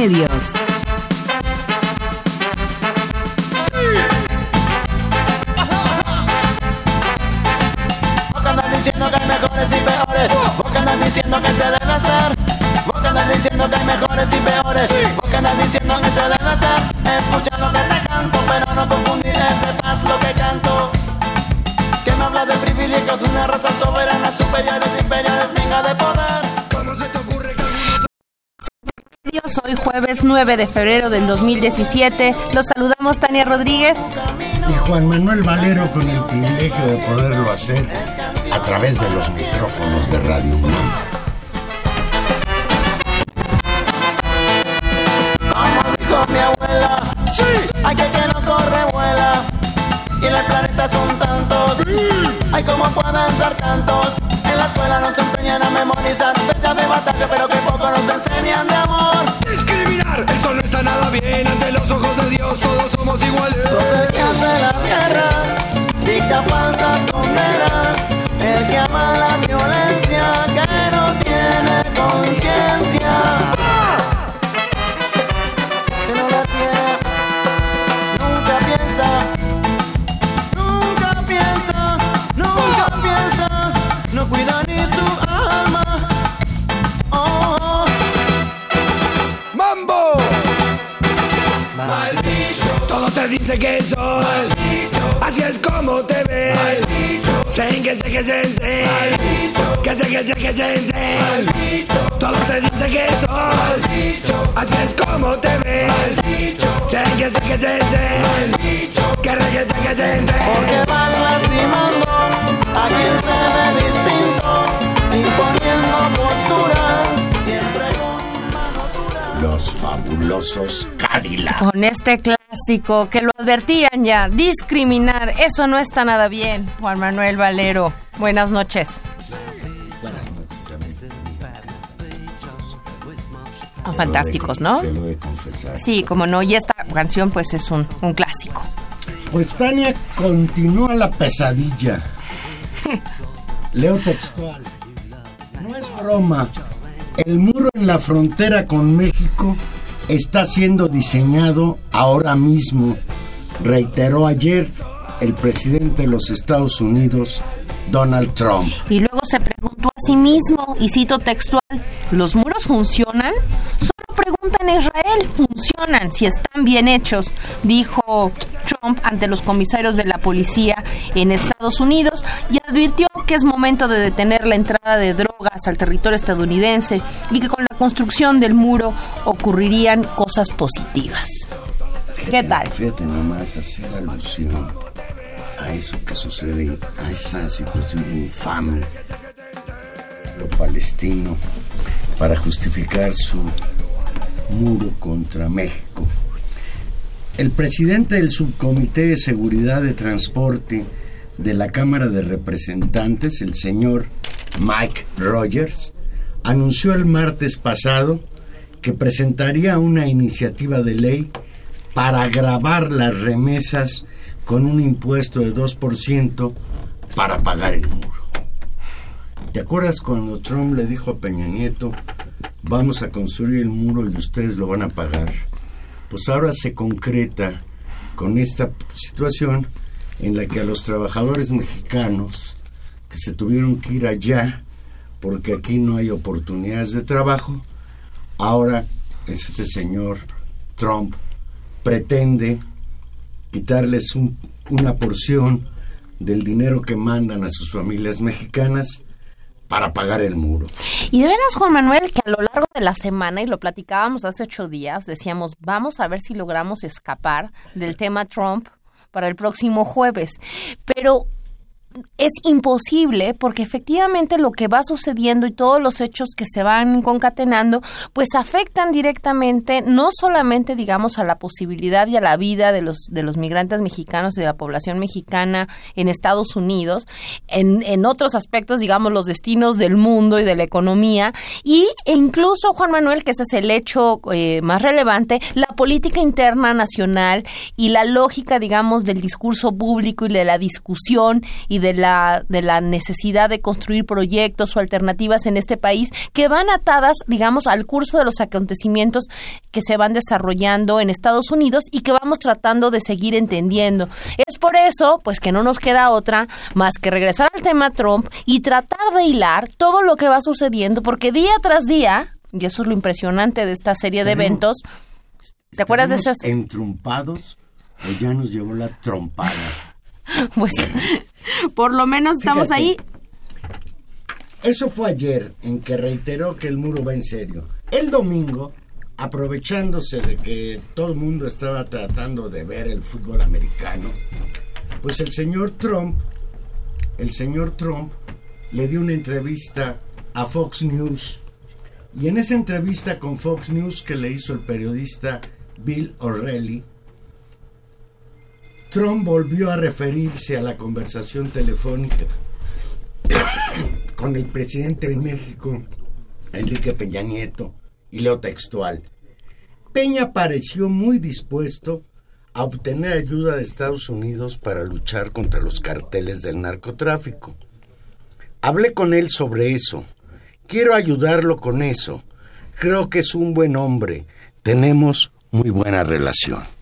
Intermedios. 9 de febrero del 2017. Los saludamos Tania Rodríguez. y Juan Manuel Valero con el privilegio de poderlo hacer a través de los micrófonos de Radio UNAM. Como dijo mi abuela, hay que que no corre vuela. Y en el planeta son tantos, hay como pueden ser tantos. En la escuela nos enseñan a memorizar fechas de batalla, pero que poco nos enseñan de amor. Discriminar, eso no está nada bien ante los ojos de Dios, todos somos iguales. La Cadillacs. Con este clásico que lo advertían ya, discriminar, eso no está nada bien. Juan Manuel Valero, buenas noches. Buenas noches, amigos. Ah, Fantásticos, ¿no? Te lo he de confesar. Sí, como no, y esta canción pues es un, un clásico. Pues Tania continúa la pesadilla. Leo textual. No es broma. El muro en la frontera con México está siendo diseñado ahora mismo, reiteró ayer el presidente de los Estados Unidos, Donald Trump. Y luego se preguntó a sí mismo, y cito textual, ¿los muros funcionan? Solo pregunta en Israel, ¿funcionan si están bien hechos? Dijo Trump ante los comisarios de la policía en Estados Unidos y advirtió que es momento de detener la entrada de drogas al territorio estadounidense y que con la construcción del muro ocurrirían cosas positivas. ¿Qué tal? Fíjate nomás hacer alusión a eso que sucede, a esa situación infame, lo palestino, para justificar su muro contra México. El presidente del Subcomité de Seguridad de Transporte de la Cámara de Representantes, el señor Mike Rogers, anunció el martes pasado que presentaría una iniciativa de ley para grabar las remesas con un impuesto de 2% para pagar el muro. ¿Te acuerdas cuando Trump le dijo a Peña Nieto, vamos a construir el muro y ustedes lo van a pagar? Pues ahora se concreta con esta situación en la que a los trabajadores mexicanos que se tuvieron que ir allá porque aquí no hay oportunidades de trabajo, ahora este señor Trump pretende quitarles un- una porción del dinero que mandan a sus familias mexicanas para pagar el muro. Y de veras, Juan Manuel, que a lo largo de la semana, y lo platicábamos hace ocho días, decíamos, vamos a ver si logramos escapar del tema Trump para el próximo jueves. Pero es imposible porque efectivamente lo que va sucediendo y todos los hechos que se van concatenando pues afectan directamente no solamente digamos a la posibilidad y a la vida de los de los migrantes mexicanos y de la población mexicana en Estados Unidos en, en otros aspectos digamos los destinos del mundo y de la economía y e incluso Juan Manuel que ese es el hecho eh, más relevante la política interna nacional y la lógica digamos del discurso público y de la discusión y de la, de la necesidad de construir proyectos o alternativas en este país que van atadas, digamos, al curso de los acontecimientos que se van desarrollando en Estados Unidos y que vamos tratando de seguir entendiendo. Es por eso, pues que no nos queda otra más que regresar al tema Trump y tratar de hilar todo lo que va sucediendo, porque día tras día, y eso es lo impresionante de esta serie de eventos, ¿te acuerdas de esas? Entrumpados, o ya nos llevó la trompada. pues por lo menos estamos Fíjate. ahí. Eso fue ayer en que reiteró que el muro va en serio. El domingo, aprovechándose de que todo el mundo estaba tratando de ver el fútbol americano, pues el señor Trump, el señor Trump le dio una entrevista a Fox News. Y en esa entrevista con Fox News que le hizo el periodista Bill O'Reilly, Trump volvió a referirse a la conversación telefónica con el presidente de México, Enrique Peña Nieto, y leo textual. Peña pareció muy dispuesto a obtener ayuda de Estados Unidos para luchar contra los carteles del narcotráfico. Hablé con él sobre eso. Quiero ayudarlo con eso. Creo que es un buen hombre. Tenemos muy buena relación.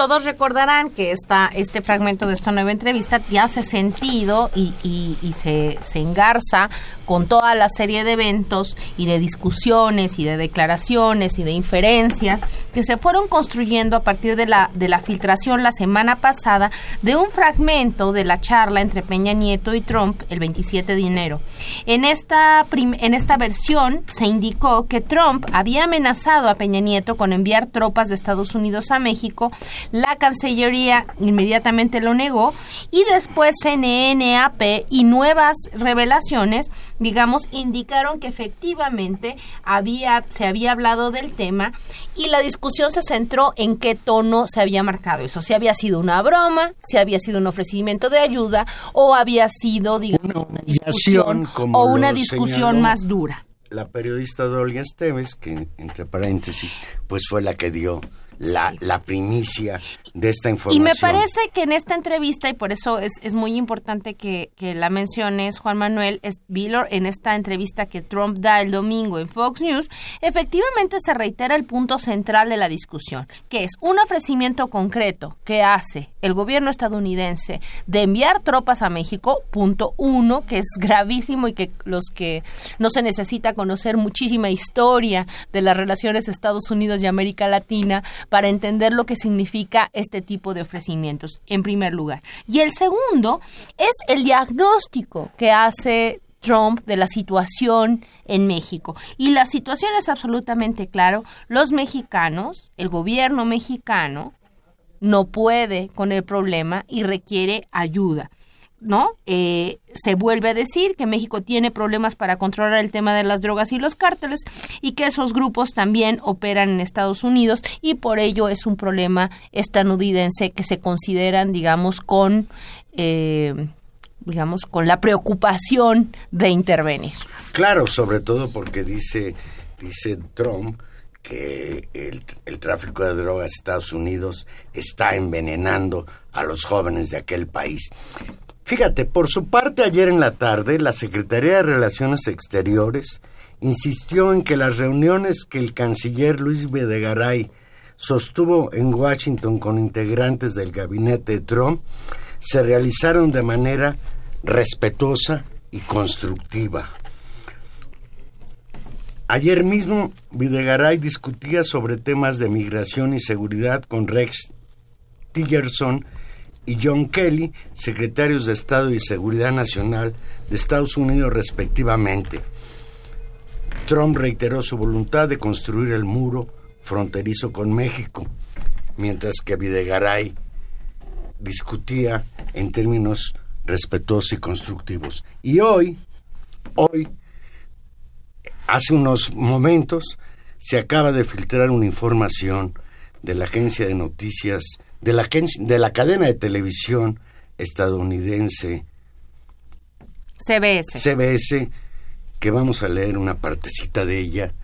Todos recordarán que esta, este fragmento de esta nueva entrevista ya hace sentido y, y- se, se engarza con toda la serie de eventos y de discusiones y de declaraciones y de inferencias que se fueron construyendo a partir de la, de la filtración la semana pasada de un fragmento de la charla entre Peña Nieto y Trump el 27 de enero. En esta, prim- en esta versión se indicó que Trump había amenazado a Peña Nieto con enviar tropas de Estados Unidos a México. La Cancillería inmediatamente lo negó y después CNN, AP y nuevas revelaciones, digamos, indicaron que efectivamente había, se había hablado del tema y la discusión se centró en qué tono se había marcado eso, si había sido una broma, si había sido un ofrecimiento de ayuda o había sido, digamos, una, discusión como o una discusión más dura. La periodista Dolia Esteves, que entre paréntesis, pues fue la que dio la, la primicia de esta Y información. me parece que en esta entrevista, y por eso es, es muy importante que, que la menciones, Juan Manuel, es Villor, en esta entrevista que Trump da el domingo en Fox News, efectivamente se reitera el punto central de la discusión, que es un ofrecimiento concreto que hace el gobierno estadounidense de enviar tropas a México, punto uno, que es gravísimo y que los que no se necesita conocer muchísima historia de las relaciones Estados Unidos y América Latina para entender lo que significa este tipo de ofrecimientos, en primer lugar. Y el segundo es el diagnóstico que hace Trump de la situación en México. Y la situación es absolutamente claro. Los mexicanos, el gobierno mexicano, no puede con el problema y requiere ayuda. ¿No? Eh, se vuelve a decir que México tiene problemas para controlar el tema de las drogas y los cárteles y que esos grupos también operan en Estados Unidos y por ello es un problema estadounidense que se consideran, digamos, con, eh, digamos, con la preocupación de intervenir. Claro, sobre todo porque dice, dice Trump que el, el tráfico de drogas de Estados Unidos está envenenando a los jóvenes de aquel país. Fíjate, por su parte ayer en la tarde, la Secretaría de Relaciones Exteriores insistió en que las reuniones que el canciller Luis Videgaray sostuvo en Washington con integrantes del gabinete de Trump se realizaron de manera respetuosa y constructiva. Ayer mismo Videgaray discutía sobre temas de migración y seguridad con Rex Tillerson y John Kelly, secretarios de Estado y Seguridad Nacional de Estados Unidos respectivamente. Trump reiteró su voluntad de construir el muro fronterizo con México, mientras que Videgaray discutía en términos respetuosos y constructivos. Y hoy, hoy, hace unos momentos, se acaba de filtrar una información de la agencia de noticias, de la, de la cadena de televisión estadounidense CBS. CBS, que vamos a leer una partecita de ella,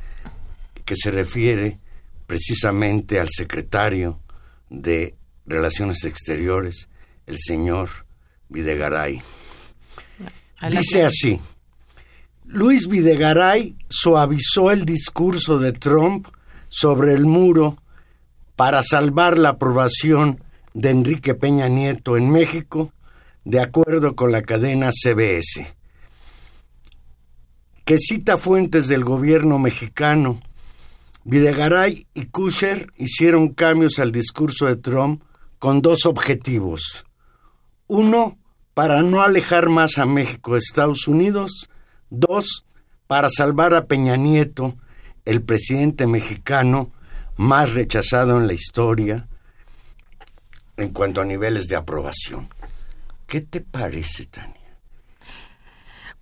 que se refiere precisamente al secretario de Relaciones Exteriores, el señor Videgaray. Dice así, Luis Videgaray suavizó el discurso de Trump sobre el muro para salvar la aprobación de Enrique Peña Nieto en México, de acuerdo con la cadena CBS, que cita fuentes del gobierno mexicano. Videgaray y Kusher hicieron cambios al discurso de Trump con dos objetivos. Uno, para no alejar más a México de Estados Unidos. Dos, para salvar a Peña Nieto, el presidente mexicano más rechazado en la historia en cuanto a niveles de aprobación. ¿Qué te parece, Tania?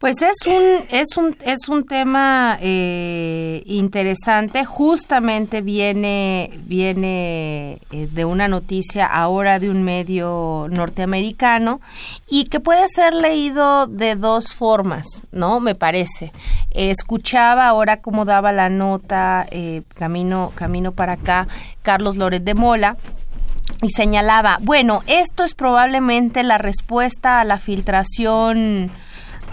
Pues es un, es un, es un tema eh, interesante. Justamente viene, viene eh, de una noticia ahora de un medio norteamericano y que puede ser leído de dos formas, ¿no? Me parece. escuchaba ahora cómo daba la nota eh, camino, camino para acá Carlos Loret de Mola y señalaba, bueno, esto es probablemente la respuesta a la filtración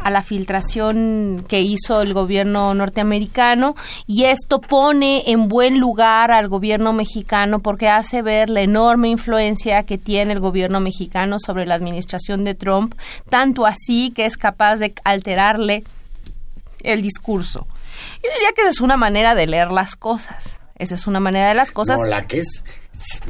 a la filtración que hizo el gobierno norteamericano y esto pone en buen lugar al gobierno mexicano porque hace ver la enorme influencia que tiene el gobierno mexicano sobre la administración de Trump, tanto así que es capaz de alterarle el discurso. Yo diría que es una manera de leer las cosas. Esa es una manera de las cosas. No, la que es.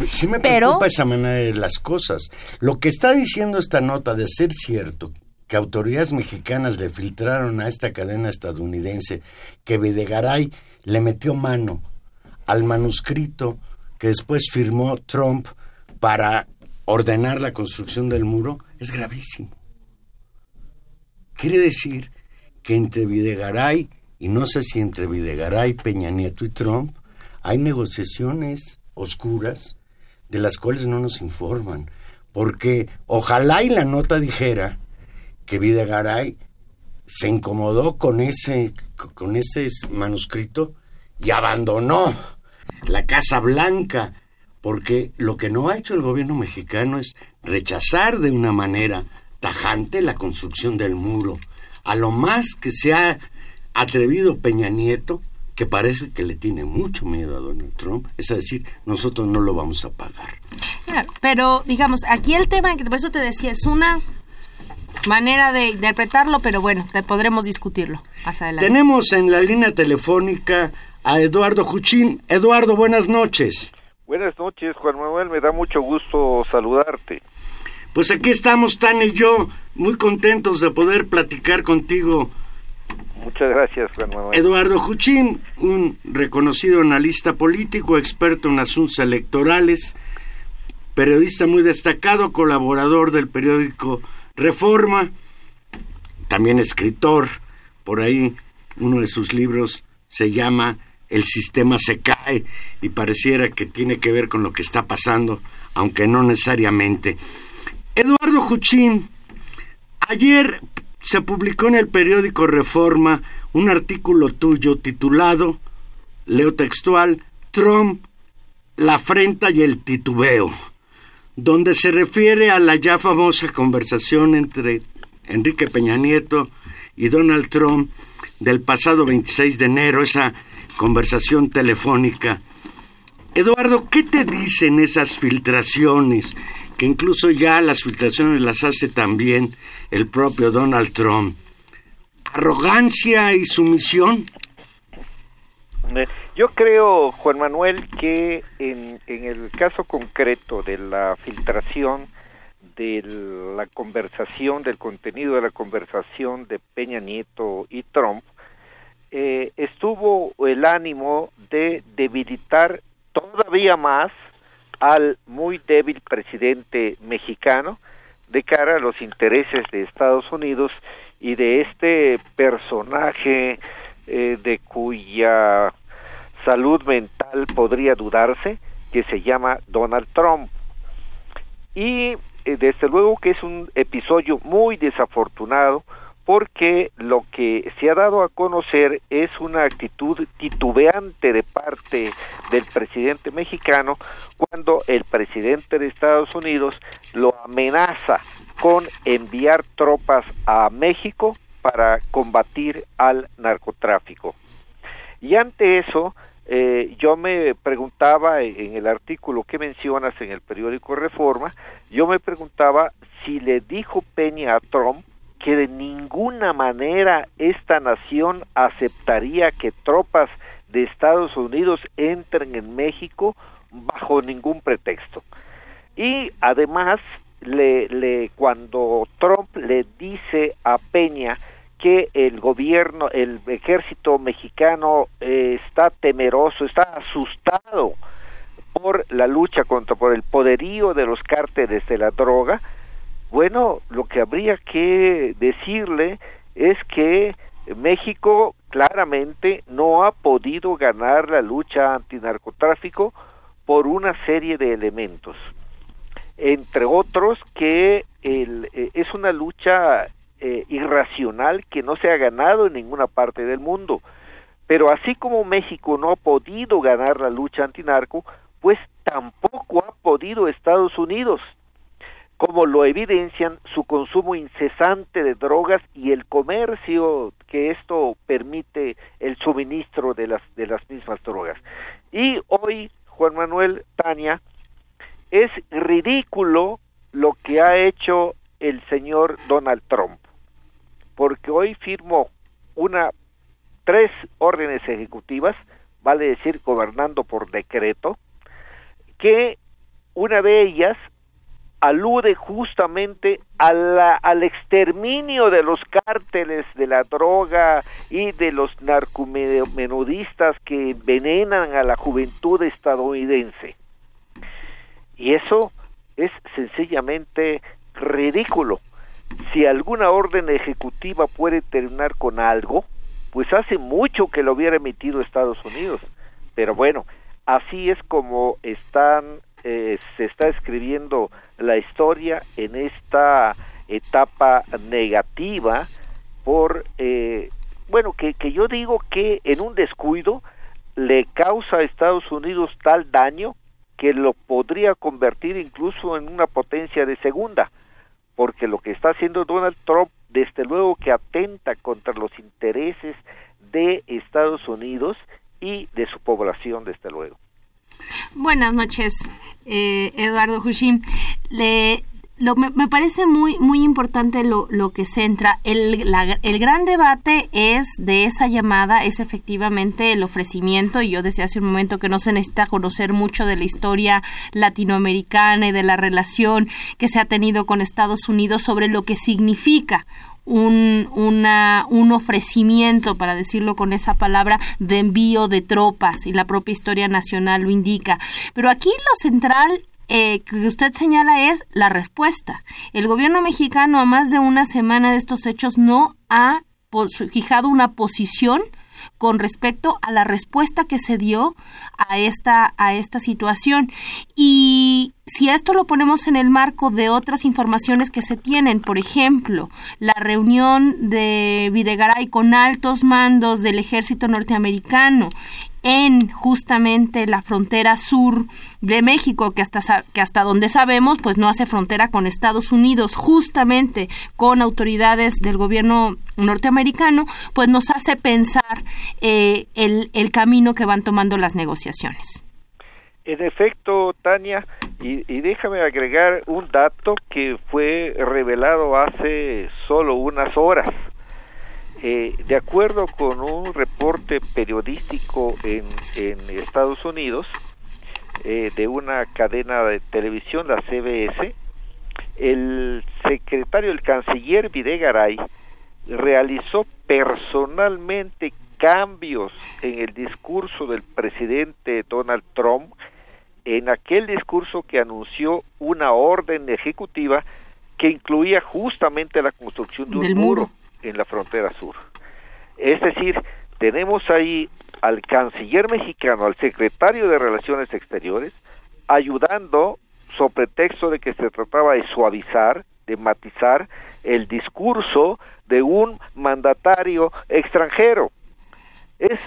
Sí me preocupa esa manera de las cosas. Lo que está diciendo esta nota de ser cierto, que autoridades mexicanas le filtraron a esta cadena estadounidense que Videgaray le metió mano al manuscrito que después firmó Trump para ordenar la construcción del muro, es gravísimo. Quiere decir que entre Videgaray, y no sé si entre Videgaray, Peña Nieto y Trump, hay negociaciones oscuras de las cuales no nos informan. Porque ojalá y la nota dijera que Videgaray se incomodó con ese, con manuscrito y abandonó la Casa Blanca, porque lo que no ha hecho el gobierno mexicano es rechazar de una manera tajante la construcción del muro. A lo más que se ha atrevido Peña Nieto, que parece que le tiene mucho miedo a Donald Trump, es decir, nosotros no lo vamos a pagar. Pero digamos, aquí el tema, que por eso te decía, es una manera de interpretarlo, pero bueno, podremos discutirlo más adelante. Tenemos en la línea telefónica a Eduardo Juchín. Eduardo, buenas noches. Buenas noches, Juan Manuel, me da mucho gusto saludarte. Pues aquí estamos, Tan y yo, muy contentos de poder platicar contigo. Muchas gracias, Juan Manuel. Eduardo Juchín, un reconocido analista político, experto en asuntos electorales, periodista muy destacado, colaborador del periódico Reforma, también escritor, por ahí uno de sus libros se llama El sistema se cae y pareciera que tiene que ver con lo que está pasando, aunque no necesariamente. Eduardo Juchín, ayer se publicó en el periódico Reforma un artículo tuyo titulado, leo textual, Trump, la afrenta y el titubeo donde se refiere a la ya famosa conversación entre Enrique Peña Nieto y Donald Trump del pasado 26 de enero, esa conversación telefónica. Eduardo, ¿qué te dicen esas filtraciones? Que incluso ya las filtraciones las hace también el propio Donald Trump. ¿Arrogancia y sumisión? Yo creo, Juan Manuel, que en, el caso concreto de la filtración de la conversación, del contenido de la conversación de Peña Nieto y Trump, eh, estuvo el ánimo de debilitar todavía más al muy débil presidente mexicano, de cara a los intereses de Estados Unidos y de este personaje eh, de cuya salud mental podría dudarse, que se llama Donald Trump. Y eh, desde luego que es un episodio muy desafortunado porque lo que se ha dado a conocer es una actitud titubeante de parte del presidente mexicano cuando el presidente de Estados Unidos lo amenaza con enviar tropas a México para combatir al narcotráfico. Y ante eso, eh, yo me preguntaba en el artículo que mencionas en el periódico Reforma, yo me preguntaba si le dijo Peña a Trump que de ninguna manera esta nación aceptaría que tropas de Estados Unidos entren en México bajo ningún pretexto. Y además, le, le, cuando Trump le dice a Peña que el gobierno, el ejército mexicano eh, está temeroso, está asustado por la lucha contra, por el poderío de los cárteles de la droga, bueno, lo que habría que decirle es que México claramente no ha podido ganar la lucha antinarcotráfico por una serie de elementos, entre otros que el, eh, es una lucha eh, irracional que no se ha ganado en ninguna parte del mundo. Pero así como México no ha podido ganar la lucha antinarco, pues tampoco ha podido Estados Unidos como lo evidencian su consumo incesante de drogas y el comercio que esto permite el suministro de las de las mismas drogas. Y hoy Juan Manuel Tania es ridículo lo que ha hecho el señor Donald Trump, porque hoy firmó una tres órdenes ejecutivas, vale decir gobernando por decreto, que una de ellas alude justamente al exterminio de los cárteles de la droga y de los narcomenudistas que envenenan a la juventud estadounidense. Y eso es sencillamente ridículo. Si alguna orden ejecutiva puede terminar con algo, pues hace mucho que lo hubiera emitido Estados Unidos. Pero bueno, así es como están eh, se está escribiendo la historia en esta etapa negativa por, eh, bueno, que, que yo digo que en un descuido le causa a Estados Unidos tal daño que lo podría convertir incluso en una potencia de segunda, porque lo que está haciendo Donald Trump, desde luego que atenta contra los intereses de Estados Unidos y de su población, desde luego. Buenas noches, eh, Eduardo Hushim. Le, me, parece muy, muy importante lo, lo que centra. El, el gran debate es de esa llamada, es efectivamente el ofrecimiento, y yo decía hace un momento que no se necesita conocer mucho de la historia latinoamericana y de la relación que se ha tenido con Estados Unidos sobre lo que significa un, una, un ofrecimiento, para decirlo con esa palabra, de envío de tropas y la propia historia nacional lo indica. Pero aquí lo central eh, que usted señala es la respuesta. El gobierno mexicano a más de una semana de estos hechos no ha fijado una posición con respecto a la respuesta que se dio a esta, a esta situación. Y si esto lo ponemos en el marco de otras informaciones que se tienen, por ejemplo, la reunión de Videgaray con altos mandos del ejército norteamericano en justamente la frontera sur de México, que hasta, que hasta donde sabemos, pues no hace frontera con Estados Unidos, justamente con autoridades del gobierno norteamericano, pues nos hace pensar eh, el, el camino que van tomando las negociaciones. En efecto, Tania, y, y, déjame agregar un dato que fue revelado hace solo unas horas. Eh, de acuerdo con un reporte periodístico en, Estados Unidos eh, de una cadena de televisión, la CBS, el secretario, el canciller Videgaray, realizó personalmente cambios en el discurso del presidente Donald Trump en aquel discurso que anunció una orden ejecutiva que incluía justamente la construcción de un Del muro. muro. En la frontera sur. Es decir, tenemos ahí al canciller mexicano, al secretario de Relaciones Exteriores, ayudando sobre pretexto de que se trataba de suavizar, de matizar el discurso de un mandatario extranjero. Es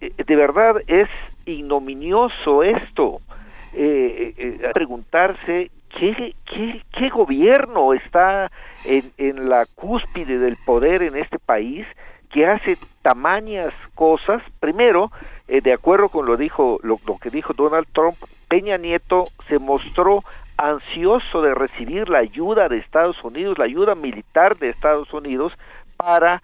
eh, de verdad es ignominioso esto. Eh, eh, preguntarse ¿qué, qué, qué gobierno está en, en la cúspide del poder en este país que hace tamañas cosas. Primero, eh, de acuerdo con lo dijo lo, lo que dijo Donald Trump, Peña Nieto se mostró ansioso de recibir la ayuda de Estados Unidos, la ayuda militar de Estados Unidos para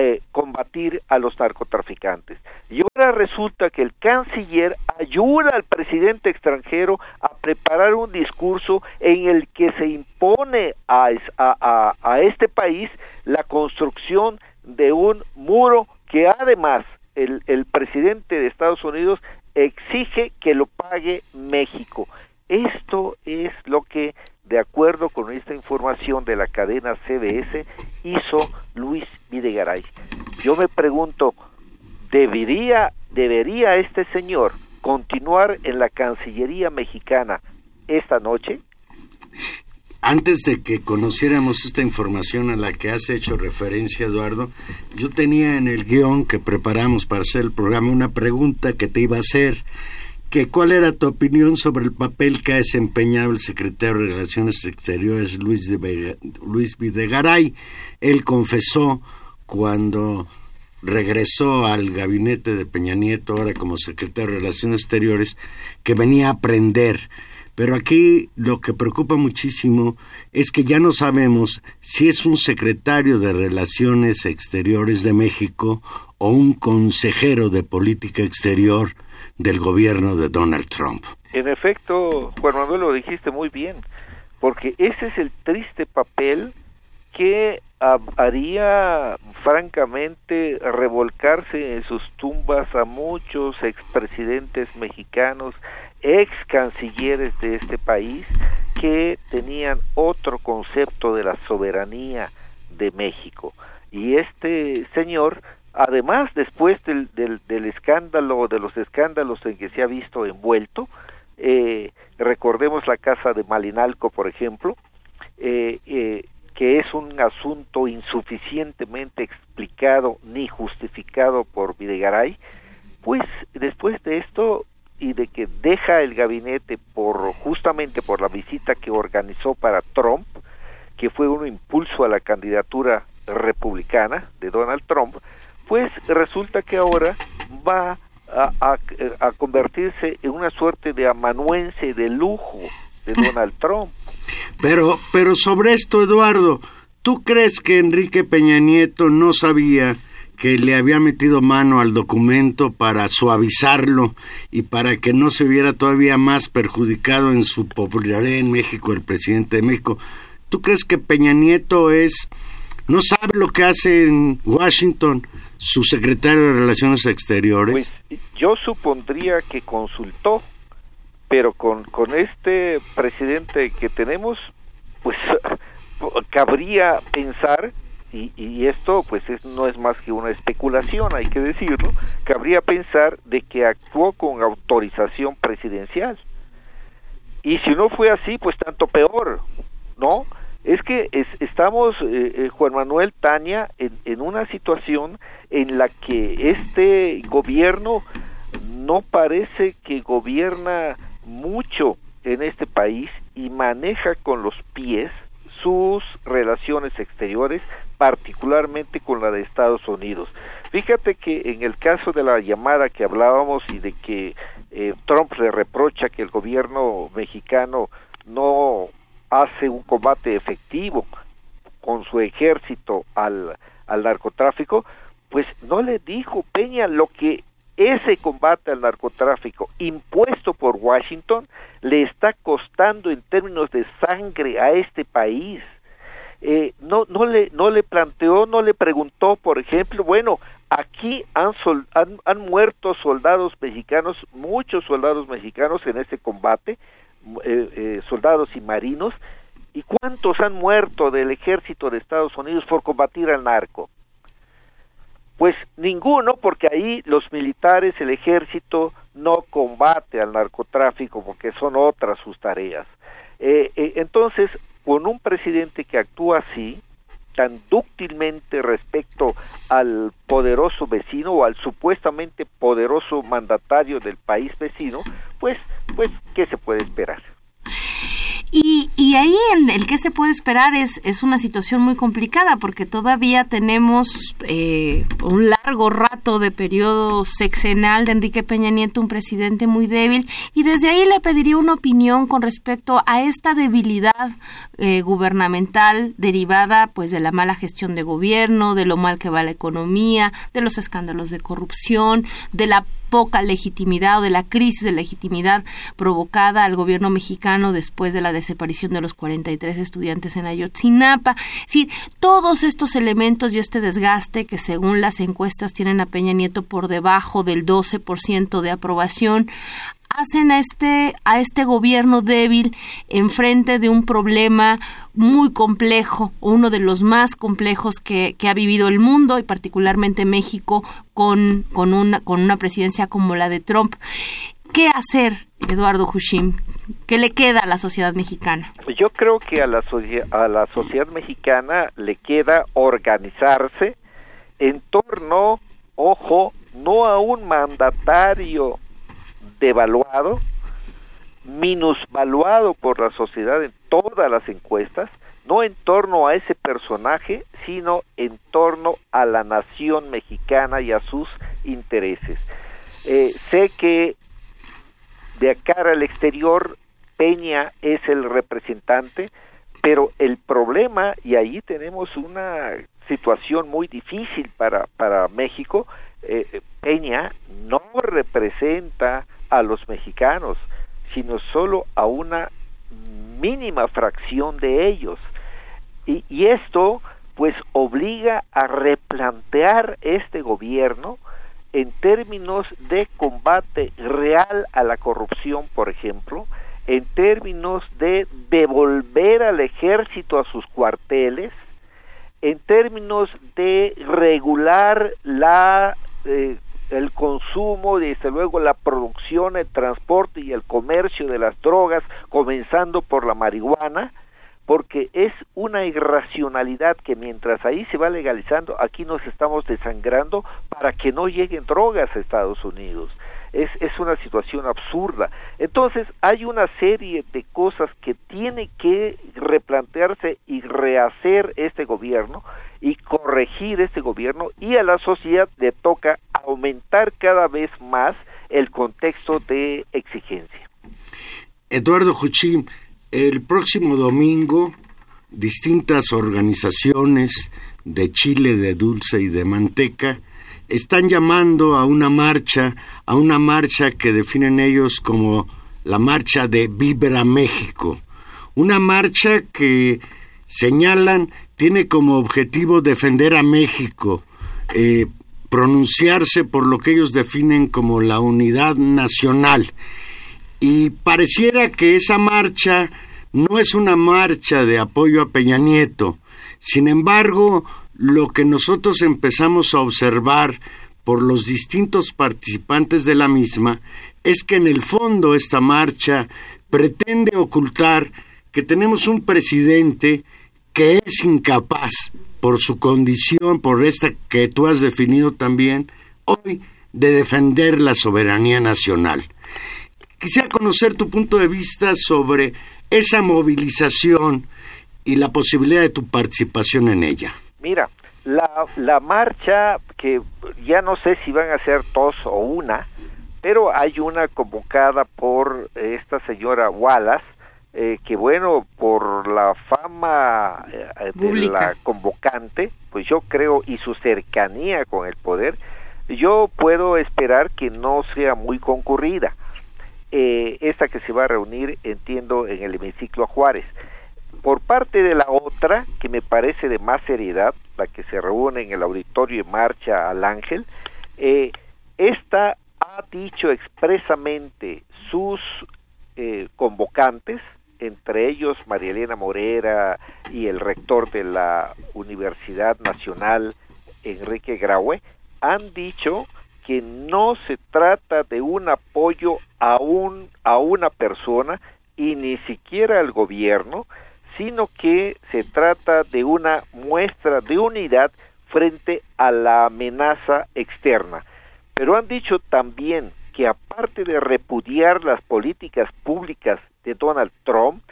eh, combatir a los narcotraficantes. Y ahora resulta que el canciller ayuda al presidente extranjero a preparar un discurso en el que se impone a, a, a, a este país la construcción de un muro que además el, el presidente de Estados Unidos exige que lo pague México. Esto es lo que, de acuerdo con esta información de la cadena CBS, hizo Luis Videgaray. Yo me pregunto, ¿debería, debería este señor continuar en la Cancillería mexicana esta noche? Antes de que conociéramos esta información a la que has hecho referencia, Eduardo, yo tenía en el guion que preparamos para hacer el programa una pregunta que te iba a hacer, que cuál era tu opinión sobre el papel que ha desempeñado el secretario de Relaciones Exteriores Luis, Luis Videgaray. Él confesó cuando regresó al gabinete de Peña Nieto, ahora como secretario de Relaciones Exteriores, que venía a aprender pero aquí lo que preocupa muchísimo es que ya no sabemos si es un secretario de Relaciones Exteriores de México o un consejero de política exterior del gobierno de Donald Trump. En efecto, Juan Manuel lo dijiste muy bien, porque ese es el triste papel que haría francamente revolcarse en sus tumbas a muchos expresidentes mexicanos ex cancilleres de este país que tenían otro concepto de la soberanía de México. Y este señor, además después del, del, del escándalo, de los escándalos en que se ha visto envuelto, eh, recordemos la casa de Malinalco, por ejemplo, eh, eh, que es un asunto insuficientemente explicado ni justificado por Videgaray, pues después de esto y de que deja el gabinete por justamente por la visita que organizó para Trump, que fue un impulso a la candidatura republicana de Donald Trump, pues resulta que ahora va a, a, a convertirse en una suerte de amanuense de lujo de Donald Trump. Pero, pero sobre esto, Eduardo, ¿tú crees que Enrique Peña Nieto no sabía que le había metido mano al documento para suavizarlo y para que no se viera todavía más perjudicado en su popularidad en México el presidente de México. ¿Tú crees que Peña Nieto es no sabe lo que hace en Washington su secretario de Relaciones Exteriores? Pues yo supondría que consultó, pero con, con este presidente que tenemos, pues cabría pensar y, y, esto pues es, no es más que una especulación, hay que decirlo, cabría pensar de que actuó con autorización presidencial. Y si no fue así, pues tanto peor, ¿no? Es que es, estamos, eh, eh, Juan Manuel Tania, en, en una situación en la que este gobierno no parece que gobierna mucho en este país y maneja con los pies sus relaciones exteriores, particularmente con la de Estados Unidos. Fíjate que en el caso de la llamada que hablábamos y de que eh, Trump le reprocha que el gobierno mexicano no hace un combate efectivo con su ejército al, al narcotráfico, pues no le dijo Peña lo que ese combate al narcotráfico impuesto por Washington le está costando en términos de sangre a este país. Eh, no, no, le, no le planteó, no le preguntó, por ejemplo, bueno, aquí han, sol, han, han muerto soldados mexicanos, muchos soldados mexicanos en este combate, eh, eh, soldados y marinos, ¿Y cuántos han muerto del ejército de Estados Unidos por combatir al narco? Pues ninguno, porque ahí los militares, el ejército, no combate al narcotráfico porque son otras sus tareas. Eh, eh, entonces, con un presidente que actúa así, tan dúctilmente respecto al poderoso vecino o al supuestamente poderoso mandatario del país vecino, pues, pues, ¿qué se puede esperar? Y, y ahí en el que se puede esperar es, es una situación muy complicada porque todavía tenemos eh, un largo rato de periodo sexenal de Enrique Peña Nieto, un presidente muy débil, y desde ahí le pediría una opinión con respecto a esta debilidad eh, gubernamental derivada pues de la mala gestión de gobierno, de lo mal que va la economía, de los escándalos de corrupción, de la poca legitimidad o de la crisis de legitimidad provocada al gobierno mexicano después de la desaparición de los 43 estudiantes en Ayotzinapa. Sí, todos estos elementos y este desgaste que según las encuestas tienen a Peña Nieto por debajo del 12% de aprobación hacen a este, a este gobierno débil enfrente de un problema muy complejo, uno de los más complejos que, ha vivido el mundo y particularmente México con, con, una, con una presidencia como la de Trump. ¿Qué hacer, Eduardo Hushim? ¿Qué le queda a la sociedad mexicana? Yo creo que a la, a la sociedad mexicana le queda organizarse en torno, ojo, no a un mandatario devaluado, minusvaluado por la sociedad en todas las encuestas, no en torno a ese personaje, sino en torno a la nación mexicana y a sus intereses. Eh, sé que de cara al exterior Peña es el representante, pero el problema, y ahí tenemos una situación muy difícil para, para México, eh, Peña no representa a los mexicanos, sino solo a una mínima fracción de ellos. Y, y esto pues obliga a replantear este gobierno en términos de combate real a la corrupción, por ejemplo, en términos de devolver al ejército a sus cuarteles, en términos de regular la eh, el consumo, desde luego la producción, el transporte y el comercio de las drogas, comenzando por la marihuana, porque es una irracionalidad que mientras ahí se va legalizando, aquí nos estamos desangrando para que no lleguen drogas a Estados Unidos. Es, es una situación absurda. Entonces, hay una serie de cosas que tiene que replantearse y rehacer este gobierno y corregir este gobierno y a la sociedad le toca aumentar cada vez más el contexto de exigencia. Eduardo Juchín, el próximo domingo distintas organizaciones de Chile, de Dulce y de Manteca están llamando a una marcha, a una marcha que definen ellos como la marcha de Vibra México. Una marcha que señalan tiene como objetivo defender a México, eh, pronunciarse por lo que ellos definen como la unidad nacional. Y pareciera que esa marcha no es una marcha de apoyo a Peña Nieto. Sin embargo, lo que nosotros empezamos a observar por los distintos participantes de la misma es que en el fondo esta marcha pretende ocultar que tenemos un presidente que es incapaz por su condición, por esta que tú has definido también, hoy de defender la soberanía nacional. Quisiera conocer tu punto de vista sobre esa movilización y la posibilidad de tu participación en ella. Mira, la, la marcha, que ya no sé si van a ser dos o una, pero hay una convocada por esta señora Wallace, eh, que bueno, por la fama eh, de la convocante, pues yo creo, y su cercanía con el poder, yo puedo esperar que no sea muy concurrida. Eh, esta que se va a reunir, entiendo, en el hemiciclo Juárez. Por parte de la otra, que me parece de más seriedad, la que se reúne en el auditorio y marcha al Ángel, eh, esta ha dicho expresamente sus eh, convocantes, entre ellos María Elena Morera y el rector de la Universidad Nacional, Enrique Graue, han dicho que no se trata de un apoyo a, un, a una persona y ni siquiera al gobierno, sino que se trata de una muestra de unidad frente a la amenaza externa. Pero han dicho también que aparte de repudiar las políticas públicas de Donald Trump,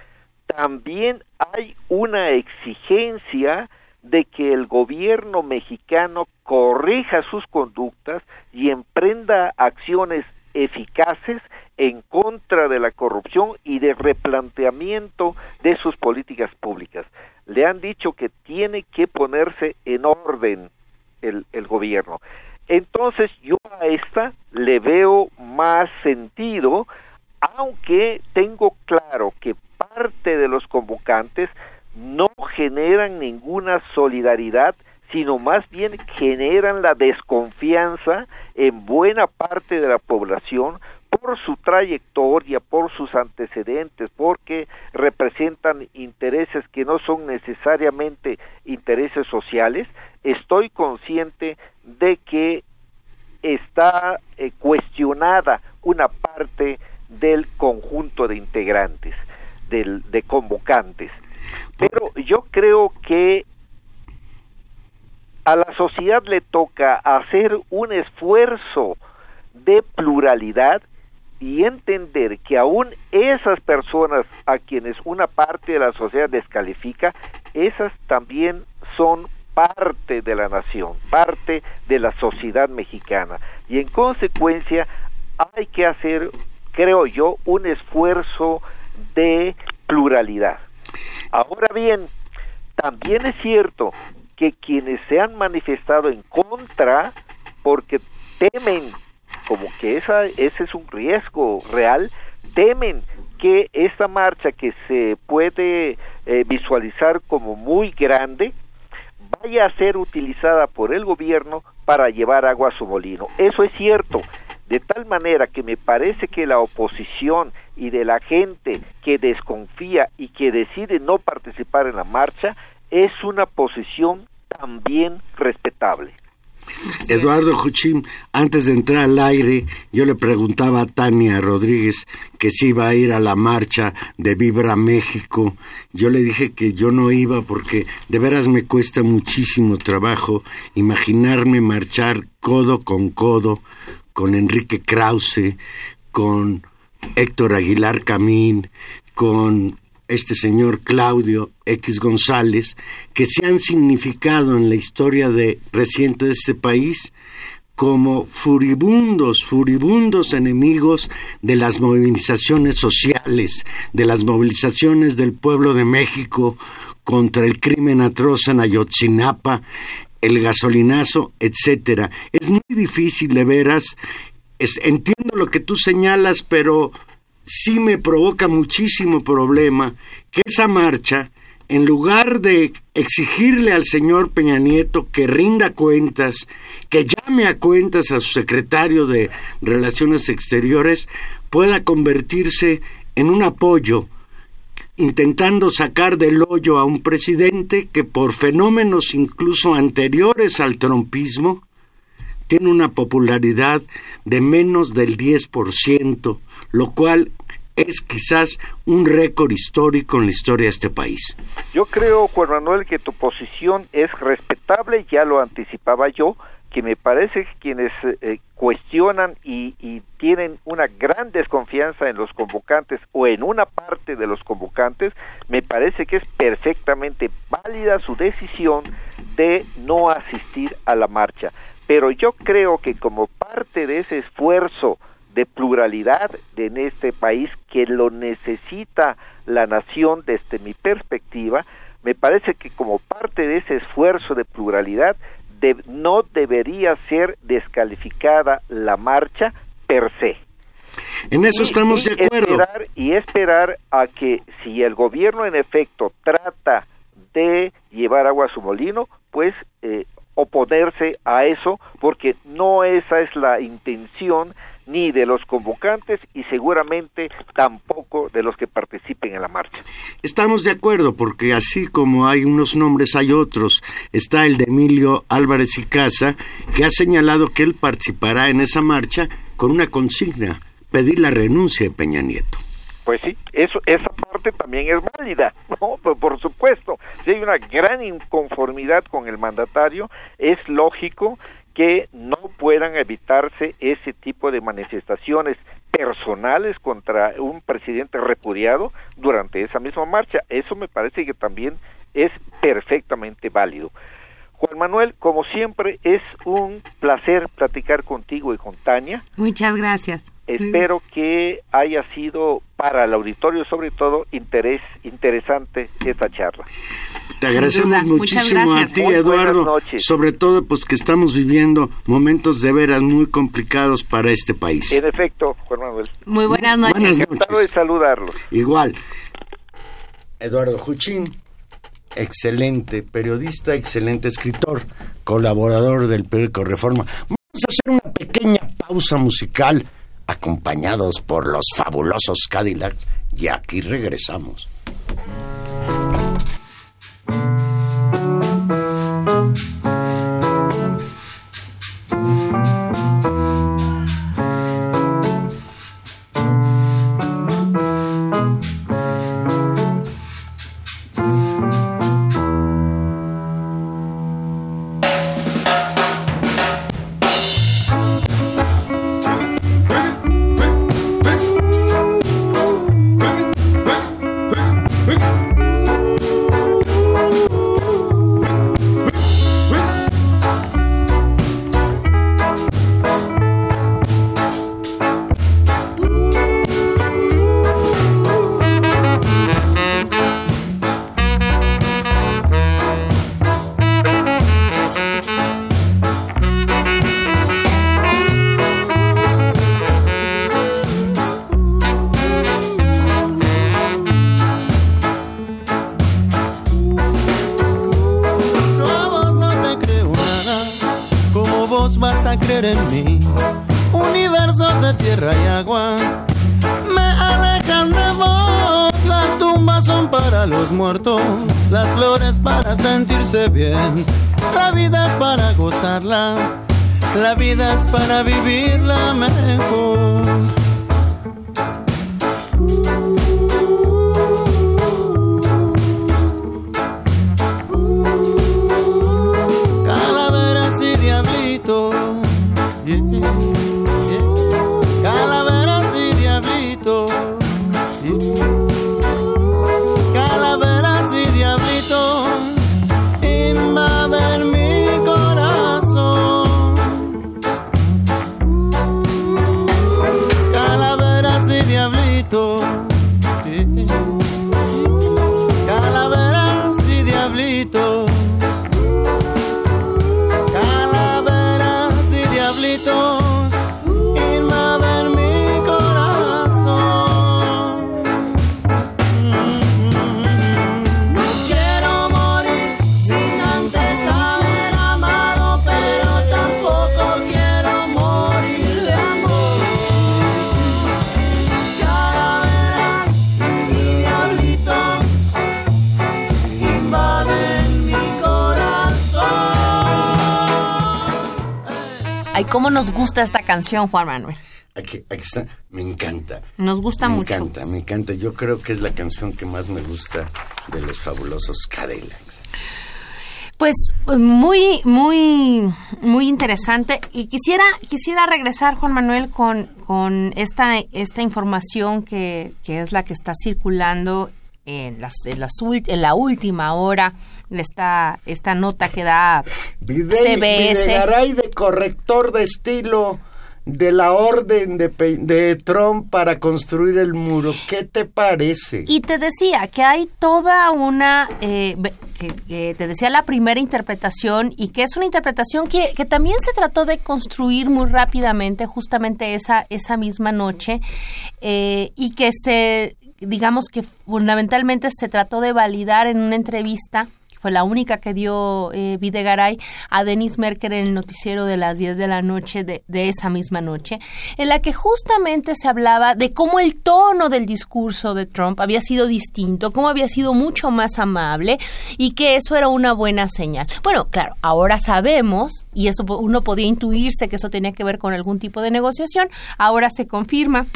también hay una exigencia de que el gobierno mexicano corrija sus conductas y emprenda acciones eficaces en contra de la corrupción y de replanteamiento de sus políticas públicas. Le han dicho que tiene que ponerse en orden el, el gobierno. Entonces yo a esta le veo más sentido, aunque tengo claro que parte de los convocantes no generan ninguna solidaridad, sino más bien generan la desconfianza en buena parte de la población por su trayectoria, por sus antecedentes, porque representan intereses que no son necesariamente intereses sociales, estoy consciente de que está eh, cuestionada una parte del conjunto de integrantes, del, de convocantes. Pero yo creo que a la sociedad le toca hacer un esfuerzo de pluralidad y entender que aún esas personas a quienes una parte de la sociedad descalifica, esas también son parte de la nación, parte de la sociedad mexicana. Y en consecuencia hay que hacer, creo yo, un esfuerzo de pluralidad. Ahora bien, también es cierto que quienes se han manifestado en contra, porque temen, como que esa, ese es un riesgo real, temen que esta marcha que se puede eh, visualizar como muy grande, vaya a ser utilizada por el gobierno para llevar agua a su molino. Eso es cierto, de tal manera que me parece que la oposición y de la gente que desconfía y que decide no participar en la marcha es una posición también respetable. Eduardo Juchín, antes de entrar al aire, yo le preguntaba a Tania Rodríguez que si iba a ir a la marcha de Vibra México. Yo le dije que yo no iba porque de veras me cuesta muchísimo trabajo imaginarme marchar codo con codo con Enrique Krause, con Héctor Aguilar Camín, con este señor Claudio X González, que se han significado en la historia reciente de este país como furibundos, furibundos enemigos de las movilizaciones sociales, de las movilizaciones del pueblo de México contra el crimen atroz en Ayotzinapa, el gasolinazo, etcétera. Es muy difícil de veras. entiendo lo que tú señalas, pero sí me provoca muchísimo problema que esa marcha, en lugar de exigirle al señor Peña Nieto que rinda cuentas, que llame a cuentas a su secretario de Relaciones Exteriores, pueda convertirse en un apoyo, intentando sacar del hoyo a un presidente que por fenómenos incluso anteriores al trompismo, tiene una popularidad de menos del 10%, lo cual es quizás un récord histórico en la historia de este país. Yo creo, Juan Manuel, que tu posición es respetable, ya lo anticipaba yo, que me parece que quienes eh, cuestionan y, y, tienen una gran desconfianza en los convocantes o en una parte de los convocantes, me parece que es perfectamente válida su decisión de no asistir a la marcha. Pero yo creo que como parte de ese esfuerzo de pluralidad en este país que lo necesita la nación desde mi perspectiva, me parece que como parte de ese esfuerzo de pluralidad no debería ser descalificada la marcha per se. En eso estamos de acuerdo. Esperar, y esperar a que si el gobierno en efecto trata de llevar agua a su molino, pues eh, oponerse a eso, porque no esa es la intención ni de los convocantes y seguramente tampoco de los que participen en la marcha. Estamos de acuerdo porque así como hay unos nombres hay otros. Está el de Emilio Álvarez y Casa que ha señalado que él participará en esa marcha con una consigna, pedir la renuncia de Peña Nieto. Pues sí, eso, esa parte también es válida, ¿no? Pues por supuesto, si hay una gran inconformidad con el mandatario, es lógico que no puedan evitarse ese tipo de manifestaciones personales contra un presidente repudiado durante esa misma marcha. Eso me parece que también es perfectamente válido. Juan Manuel, como siempre, es un placer platicar contigo y con Tania. Muchas gracias. Espero que haya sido para el auditorio, sobre todo, interés interesante esta charla. Te agradecemos muchísimo a ti, Eduardo. Sobre todo, pues que estamos viviendo momentos de veras muy complicados para este país. En efecto, Juan Manuel. Muy buenas noches. Buenas noches. Encantado de saludarlos. Igual. Eduardo Juchín, excelente periodista, excelente escritor, colaborador del periódico Reforma. Vamos a hacer una pequeña pausa musical acompañados por los fabulosos Cadillacs y aquí regresamos. los muertos, las flores para sentirse bien, la vida es para gozarla, la vida es para vivirla mejor. Nos gusta esta canción, Juan Manuel. Aquí, está. Me encanta. Nos gusta mucho. Me encanta, me encanta. Yo creo que es la canción que más me gusta de los fabulosos Cadillacs. Pues muy, muy, muy interesante. Y quisiera, quisiera regresar, Juan Manuel, con, con esta, esta información que, que es la que está circulando en, las, en, las, en la última hora esta, esta nota que da CBS. Videgaray de corrector de estilo de la orden de, de, Trump para construir el muro. ¿Qué te parece? Y te decía que hay toda una, eh, que, te decía la primera interpretación y que es una interpretación que, que, también se trató de construir muy rápidamente, justamente esa, esa misma noche, eh, y que se, digamos que fundamentalmente se trató de validar en una entrevista fue la única que dio eh, Videgaray a Denis Merker en el noticiero de las 10 de la noche de, de, esa misma noche, en la que justamente se hablaba de cómo el tono del discurso de Trump había sido distinto, cómo había sido mucho más amable y que eso era una buena señal. Bueno, claro, ahora sabemos, y eso uno podía intuirse que eso tenía que ver con algún tipo de negociación, ahora se confirma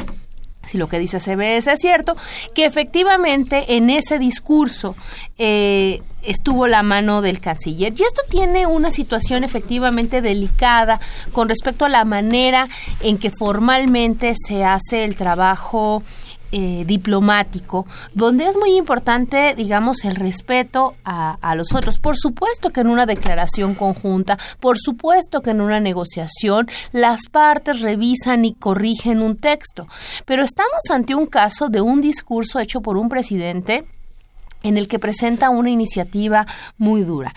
si lo que dice CBS es cierto, que efectivamente en ese discurso eh, estuvo la mano del canciller. Y esto tiene una situación efectivamente delicada con respecto a la manera en que formalmente se hace el trabajo eh, diplomático, donde es muy importante, digamos, el respeto a, a, los otros. Por supuesto que en una declaración conjunta, por supuesto que en una negociación, las partes revisan y corrigen un texto, pero estamos ante un caso de un discurso hecho por un presidente en el que presenta una iniciativa muy dura.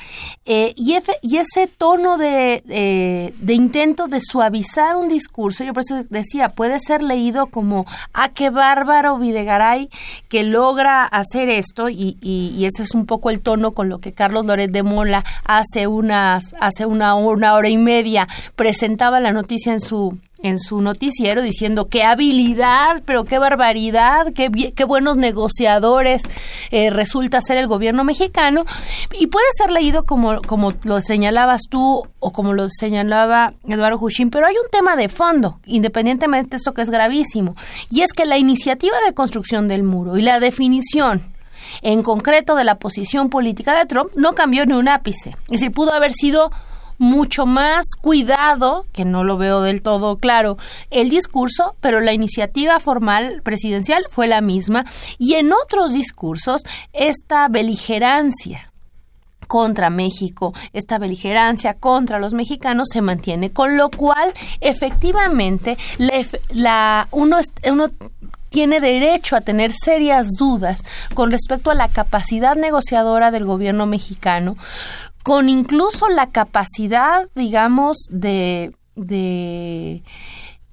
Eh, y, ese tono de, eh, de, intento de suavizar un discurso, yo por eso decía, puede ser leído como, ah, qué bárbaro Videgaray que logra hacer esto, y, y, y, ese es un poco el tono con lo que Carlos Loret de Mola hace, unas, hace una, una hora y media presentaba la noticia en su, en su noticiero diciendo qué habilidad, pero qué barbaridad, qué, qué buenos negociadores eh, resulta ser el gobierno mexicano y puede ser leído como, como lo señalabas tú o como lo señalaba Eduardo Hushim, pero hay un tema de fondo, independientemente de esto que es gravísimo, y es que la iniciativa de construcción del muro y la definición en concreto de la posición política de Trump no cambió ni un ápice. Es decir, pudo haber sido mucho más cuidado, que no lo veo del todo claro, el discurso, pero la iniciativa formal presidencial fue la misma. Y en otros discursos esta beligerancia contra México, esta beligerancia contra los mexicanos se mantiene, con lo cual efectivamente la, la uno, uno tiene derecho a tener serias dudas con respecto a la capacidad negociadora del gobierno mexicano, con incluso la capacidad, digamos, de,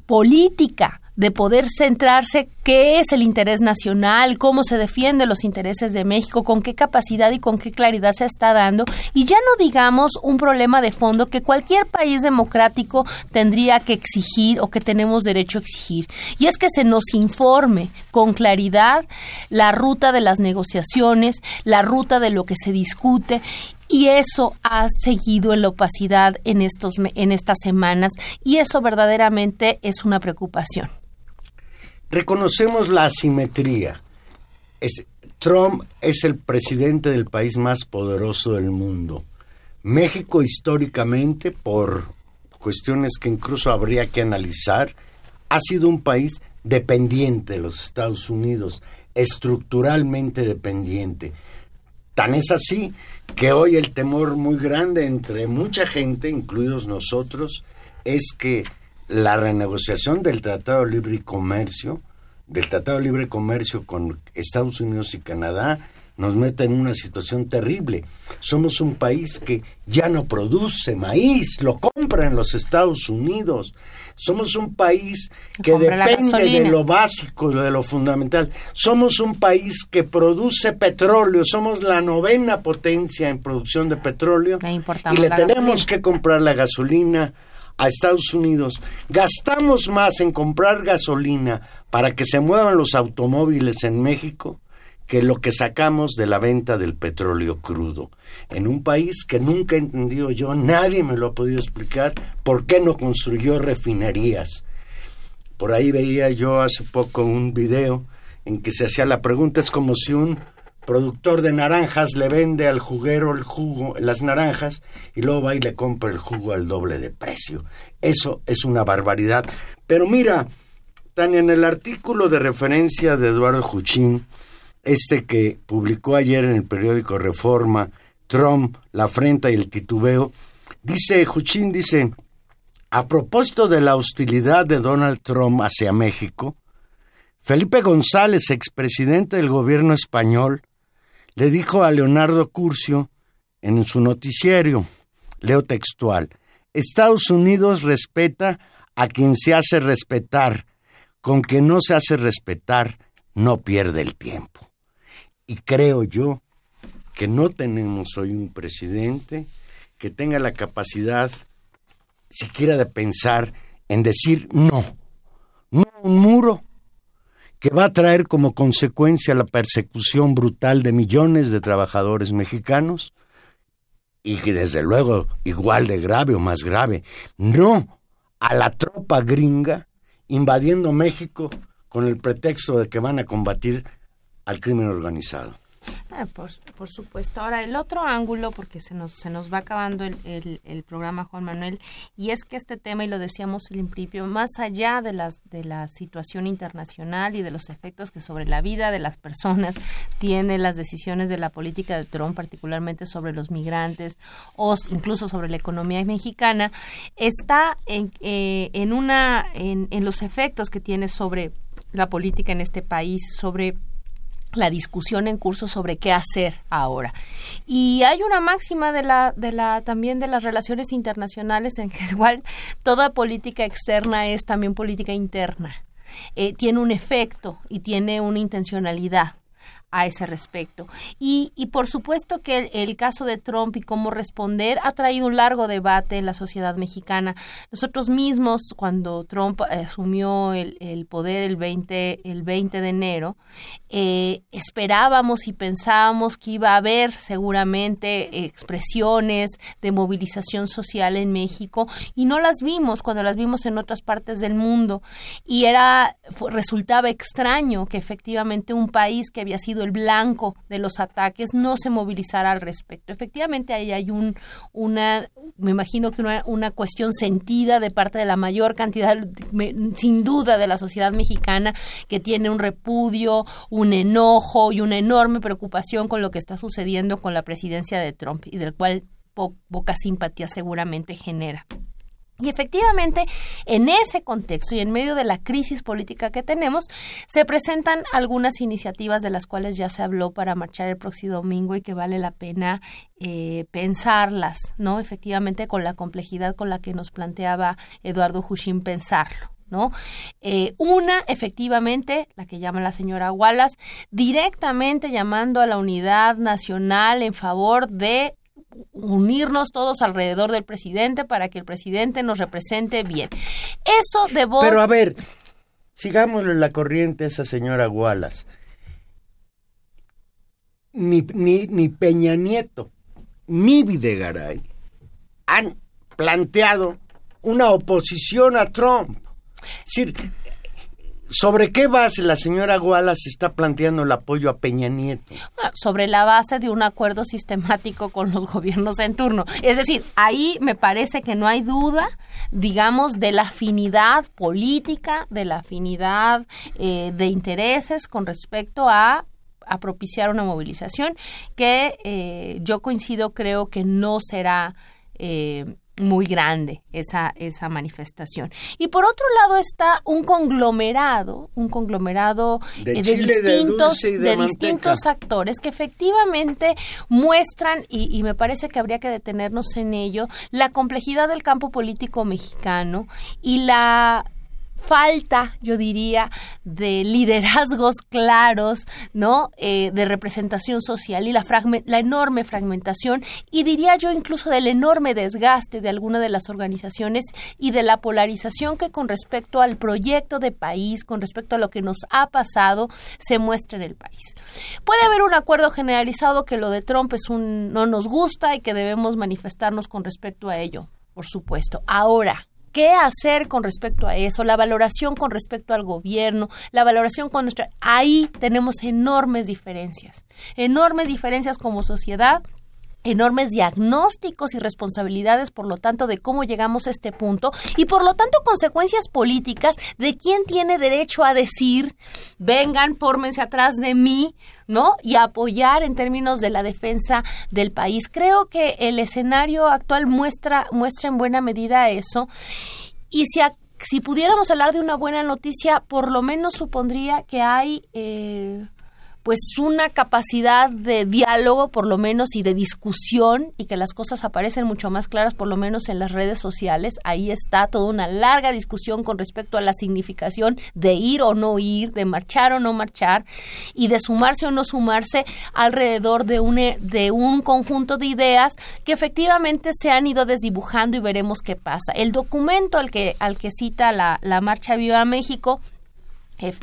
política de poder centrarse qué es el interés nacional, cómo se defienden los intereses de México, con qué capacidad y con qué claridad se está dando, y ya no digamos un problema de fondo que cualquier país democrático tendría que exigir o que tenemos derecho a exigir, y es que se nos informe con claridad la ruta de las negociaciones, la ruta de lo que se discute y eso ha seguido en la opacidad en estos en estas semanas y eso verdaderamente es una preocupación. Reconocemos la asimetría. Trump es el presidente del país más poderoso del mundo. México históricamente, por cuestiones que incluso habría que analizar, ha sido un país dependiente de los Estados Unidos, estructuralmente dependiente. Tan es así que hoy el temor muy grande entre mucha gente, incluidos nosotros, es que la renegociación del Tratado de Libre Comercio, del Tratado de Libre Comercio con Estados Unidos y Canadá, nos meta en una situación terrible. Somos un país que ya no produce maíz, lo compra en los Estados Unidos. Somos un país que depende de lo básico, de lo fundamental. Somos un país que produce petróleo, somos la novena potencia en producción de petróleo y le tenemos que comprar la gasolina a Estados Unidos. Gastamos más en comprar gasolina para que se muevan los automóviles en México que lo que sacamos de la venta del petróleo crudo. En un país que nunca he entendido yo, nadie me lo ha podido explicar, por qué no construyó refinerías. Por ahí veía yo hace poco un video en que se hacía la pregunta, es como si un productor de naranjas le vende al juguero el jugo, las naranjas, y luego va y le compra el jugo al doble de precio. Eso es una barbaridad. Pero mira, Tania, en el artículo de referencia de Eduardo Juchín, este que publicó ayer en el periódico Reforma, Trump, la afrenta y el titubeo, dice, Juchín dice, a propósito de la hostilidad de Donald Trump hacia México, Felipe González, expresidente del gobierno español, le dijo a Leonardo Curcio en su noticiero, leo textual, Estados Unidos respeta a quien se hace respetar, con quien no se hace respetar, no pierde el tiempo y creo yo que no tenemos hoy un presidente que tenga la capacidad siquiera de pensar en decir no, no un muro que va a traer como consecuencia la persecución brutal de millones de trabajadores mexicanos y que desde luego igual de grave o más grave, no a la tropa gringa invadiendo México con el pretexto de que van a combatir al crimen organizado. Ah, por, supuesto. Ahora, el otro ángulo, porque se nos, se nos va acabando el, el, programa, Juan Manuel, y es que este tema, y lo decíamos al principio, más allá de, las, de la situación internacional y de los efectos que sobre la vida de las personas tiene las decisiones de la política de Trump, particularmente sobre los migrantes o incluso sobre la economía mexicana, está en, eh, en, una, en, en los efectos que tiene sobre la política en este país, sobre la discusión en curso sobre qué hacer ahora. Y hay una máxima de la, de la, también de las relaciones internacionales en que igual toda política externa es también política interna. Eh, tiene un efecto y tiene una intencionalidad a ese respecto. Y, y por supuesto que el, caso de Trump y cómo responder ha traído un largo debate en la sociedad mexicana. Nosotros mismos, cuando Trump asumió el, el poder el 20, el 20 de enero, eh, esperábamos y pensábamos que iba a haber seguramente expresiones de movilización social en México y no las vimos cuando las vimos en otras partes del mundo. Y era, resultaba extraño que efectivamente un país que había sido el blanco de los ataques no se movilizara al respecto. Efectivamente, ahí hay un, una, me imagino que una, una cuestión sentida de parte de la mayor cantidad, sin duda, de la sociedad mexicana que tiene un repudio, un enojo y una enorme preocupación con lo que está sucediendo con la presidencia de Trump y del cual poca simpatía seguramente genera. Y efectivamente, en ese contexto y en medio de la crisis política que tenemos, se presentan algunas iniciativas de las cuales ya se habló para marchar el próximo domingo y que vale la pena eh, pensarlas, ¿no? Efectivamente, con la complejidad con la que nos planteaba Eduardo Hushim pensarlo. ¿no? Eh, una, efectivamente, la que llama la señora Wallace, directamente llamando a la unidad nacional en favor de unirnos todos alrededor del presidente para que el presidente nos represente bien. Eso de voz... Pero a ver, sigámosle la corriente a esa señora Wallace. Ni, ni, ni Peña Nieto ni Videgaray han planteado una oposición a Trump. Es decir, ¿Sobre qué base la señora Wallace está planteando el apoyo a Peña Nieto? Ah, sobre la base de un acuerdo sistemático con los gobiernos en turno. Es decir, ahí me parece que no hay duda, digamos, de la afinidad política, de la afinidad eh, de intereses con respecto a propiciar una movilización que eh, yo coincido, creo que no será eh, muy grande esa, esa manifestación. Y por otro lado está un conglomerado, un conglomerado de, eh, distintos, de, distintos actores que efectivamente muestran, y, y, me parece que habría que detenernos en ello, la complejidad del campo político mexicano y la falta, yo diría, de liderazgos claros, ¿no? Eh, de representación social y la, la enorme fragmentación y diría yo incluso del enorme desgaste de alguna de las organizaciones y de la polarización que con respecto al proyecto de país, con respecto a lo que nos ha pasado, se muestra en el país. Puede haber un acuerdo generalizado que lo de Trump es un no nos gusta y que debemos manifestarnos con respecto a ello, por supuesto. Ahora, qué hacer con respecto a eso, la valoración con respecto al gobierno, la valoración con nuestra... Ahí tenemos enormes diferencias, enormes diferencias como sociedad enormes diagnósticos y responsabilidades, por lo tanto, de cómo llegamos a este punto y, por lo tanto, consecuencias políticas de quién tiene derecho a decir, vengan, fórmense atrás de mí, ¿no? Y apoyar en términos de la defensa del país. Creo que el escenario actual muestra, muestra en buena medida eso. Y si, si pudiéramos hablar de una buena noticia, por lo menos supondría que hay... Eh, pues una capacidad de diálogo por lo menos y de discusión y que las cosas aparecen mucho más claras por lo menos en las redes sociales. Ahí está toda una larga discusión con respecto a la significación de ir o no ir, de marchar o no marchar y de sumarse o no sumarse alrededor de un, de un conjunto de ideas que efectivamente se han ido desdibujando y veremos qué pasa. El documento al que, al que cita la, la Marcha Viva México eh,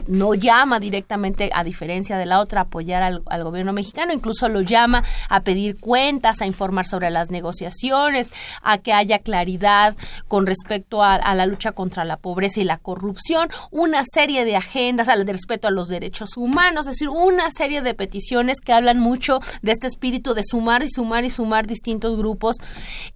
no llama directamente, a diferencia de la otra, a apoyar al, gobierno mexicano, incluso lo llama a pedir cuentas, a informar sobre las negociaciones, a que haya claridad con respecto a, la lucha contra la pobreza y la corrupción, una serie de agendas al de respeto a los derechos humanos, es decir, una serie de peticiones que hablan mucho de este espíritu de sumar y sumar y sumar distintos grupos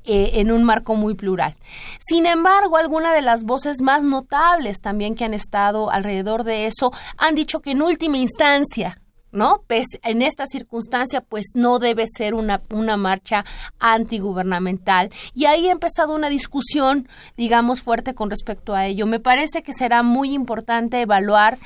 eh, en un marco muy plural. Sin embargo, algunas de las voces más notables también que han estado alrededor de eso han dicho que en última instancia ¿no? En esta circunstancia, pues no debe ser una, una marcha antigubernamental. Y ahí ha empezado una discusión, digamos, fuerte con respecto a ello. Me parece que será muy importante evaluar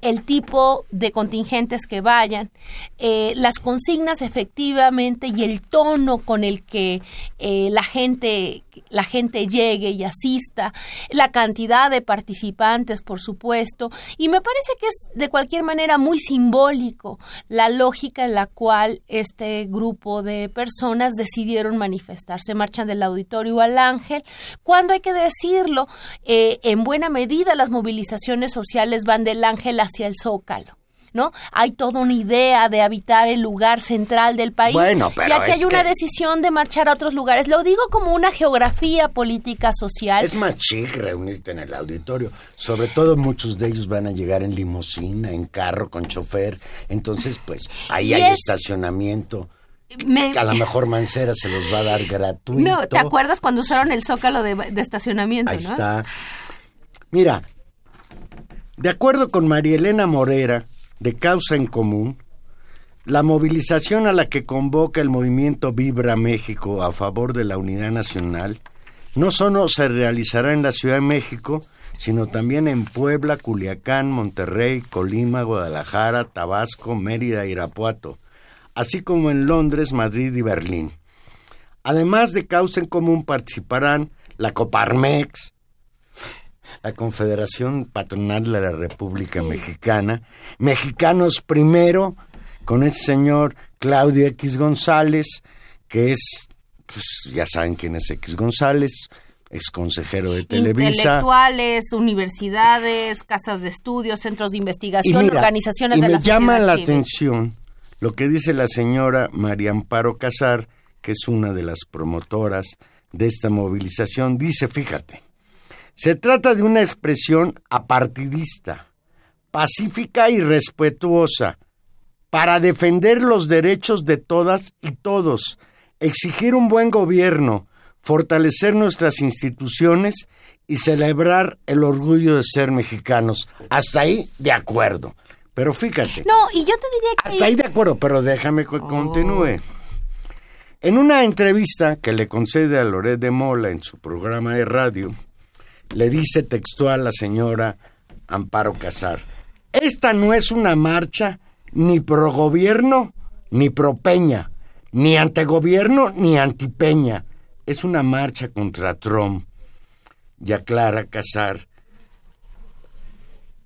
el tipo de contingentes que vayan, eh, las consignas efectivamente y el tono con el que eh, la gente la gente llegue y asista, la cantidad de participantes, por supuesto, y me parece que es de cualquier manera muy simbólico la lógica en la cual este grupo de personas decidieron manifestarse. Marchan del auditorio al ángel, cuando hay que decirlo, eh, en buena medida las movilizaciones sociales van del ángel hacia el zócalo. ¿No? Hay toda una idea de habitar el lugar central del país. Bueno, pero y aquí hay una decisión de marchar a otros lugares. Lo digo como una geografía política social. Es más chic reunirte en el auditorio. Sobre todo muchos de ellos van a llegar en limusina, en carro, con chofer. Entonces, pues, ahí hay estacionamiento. a lo mejor Mancera se los va a dar gratuito. No, ¿te acuerdas cuando usaron el zócalo de, estacionamiento? Ahí está. Mira, de acuerdo con María Elena Morera, de causa en común, la movilización a la que convoca el movimiento Vibra México a favor de la unidad nacional no solo se realizará en la Ciudad de México, sino también en Puebla, Culiacán, Monterrey, Colima, Guadalajara, Tabasco, Mérida, Irapuato, así como en Londres, Madrid y Berlín. Además de causa en común participarán la Coparmex, la Confederación Patronal de la República Mexicana, Mexicanos Primero, con el señor Claudio X González, que es, pues ya saben quién es X González, ex consejero de Televisa. Intelectuales, universidades, casas de estudios, centros de investigación, organizaciones de la me llama la atención lo que dice la señora María Amparo Casar, que es una de las promotoras de esta movilización. Dice, fíjate, se trata de una expresión apartidista, pacífica y respetuosa, para defender los derechos de todas y todos, exigir un buen gobierno, fortalecer nuestras instituciones y celebrar el orgullo de ser mexicanos. Hasta ahí de acuerdo. Pero fíjate. No, y yo te diría que... Hasta ahí de acuerdo, pero déjame que continúe. En una entrevista que le concede a Loret de Mola en su programa de radio, le dice textual la señora Amparo Casar, esta no es una marcha ni pro gobierno ni pro Peña, ni antegobierno ni antipeña, es una marcha contra Trump. Y aclara Casar,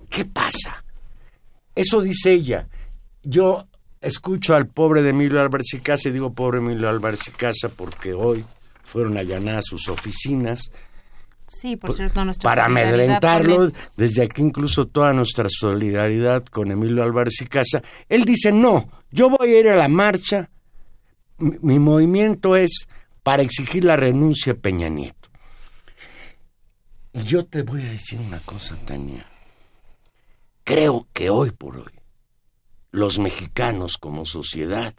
¿qué pasa? Eso dice ella. Yo escucho al pobre de Emilio Álvarez y Casa, y digo pobre Emilio Álvarez y Casa porque hoy fueron allanadas sus oficinas, Sí, por cierto, para amedrentarlo, desde aquí incluso toda nuestra solidaridad con Emilio Álvarez y Casa. Él dice, no, yo voy a ir a la marcha, mi, movimiento es para exigir la renuncia a Peña Nieto. Y yo te voy a decir una cosa, Tania. Creo que hoy por hoy, los mexicanos como sociedad,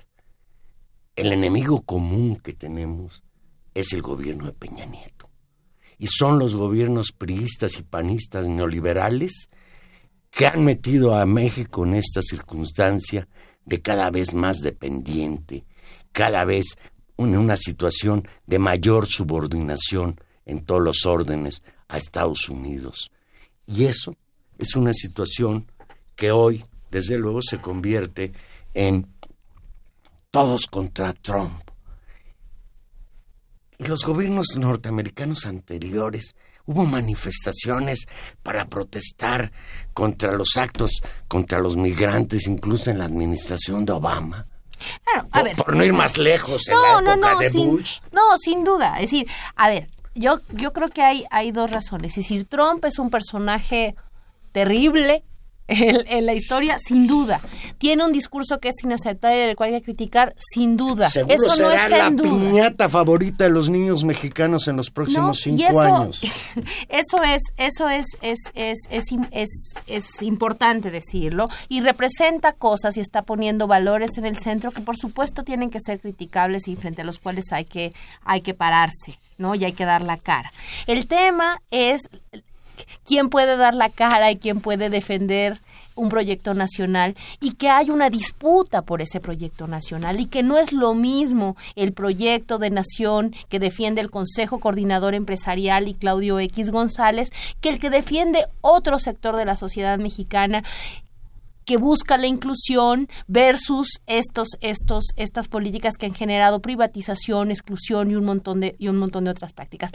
el enemigo común que tenemos es el gobierno de Peña Nieto y son los gobiernos priistas y panistas neoliberales que han metido a México en esta circunstancia de cada vez más dependiente, cada vez en una situación de mayor subordinación en todos los órdenes a Estados Unidos. Y eso es una situación que hoy desde luego se convierte en todos contra Trump. Y los gobiernos norteamericanos anteriores hubo manifestaciones para protestar contra los actos contra los migrantes, incluso en la administración de Obama. Claro, a Por, ver. por no ir más lejos en No, la no, época no, de sin, Bush. no, sin duda. Es decir, a ver, yo, yo creo que hay, hay dos razones. Es decir, Trump es un personaje terrible en, en la historia, sin duda. Tiene un discurso que es inaceptable, el cual hay que criticar, sin duda. Seguro Eso no será está la en duda. piñata favorita de los niños mexicanos en los próximos No, cinco y eso, años. Eso es, eso es, es, es, es, es- es importante decirlo y representa cosas y está poniendo valores en el centro que por supuesto tienen que ser criticables y frente a los cuales hay que, hay que pararse, ¿no? Y hay que dar la cara. El tema es quién puede dar la cara y quién puede defender un proyecto nacional y que hay una disputa por ese proyecto nacional y que no es lo mismo el proyecto de nación que defiende el Consejo Coordinador Empresarial y Claudio X González que el que defiende otro sector de la sociedad mexicana que busca la inclusión versus estos estos estas políticas que han generado privatización, exclusión y un montón de y un montón de otras prácticas.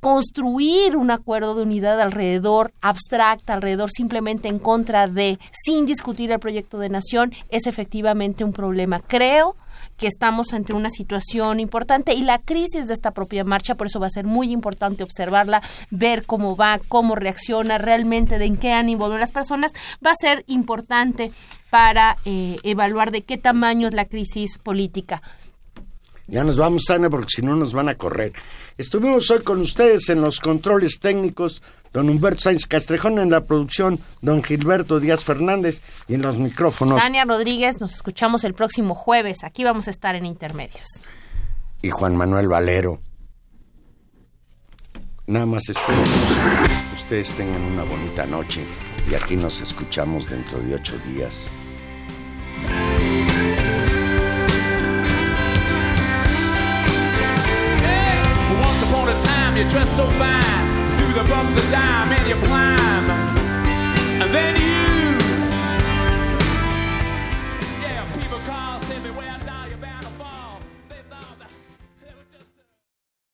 Construir un acuerdo de unidad alrededor abstracta, alrededor simplemente en contra de sin discutir el proyecto de nación es efectivamente un problema. Creo que estamos ante una situación importante y la crisis de esta propia marcha, por eso va a ser muy importante observarla, ver cómo va, cómo reacciona realmente, de en qué ánimo van las personas, va a ser importante para eh, evaluar de qué tamaño es la crisis política. Ya nos vamos, Ana, porque si no nos van a correr. Estuvimos hoy con ustedes en los controles técnicos, don Humberto Sáenz Castrejón en la producción, don Gilberto Díaz Fernández y en los micrófonos. Tania Rodríguez, nos escuchamos el próximo jueves. Aquí vamos a estar en Intermedios. y Juan Manuel Valero. Nada más esperemos que ustedes tengan una bonita noche y aquí nos escuchamos dentro de ocho días. Well, once upon a time, you dressed so fine. The bumps of dime and you climb. And then you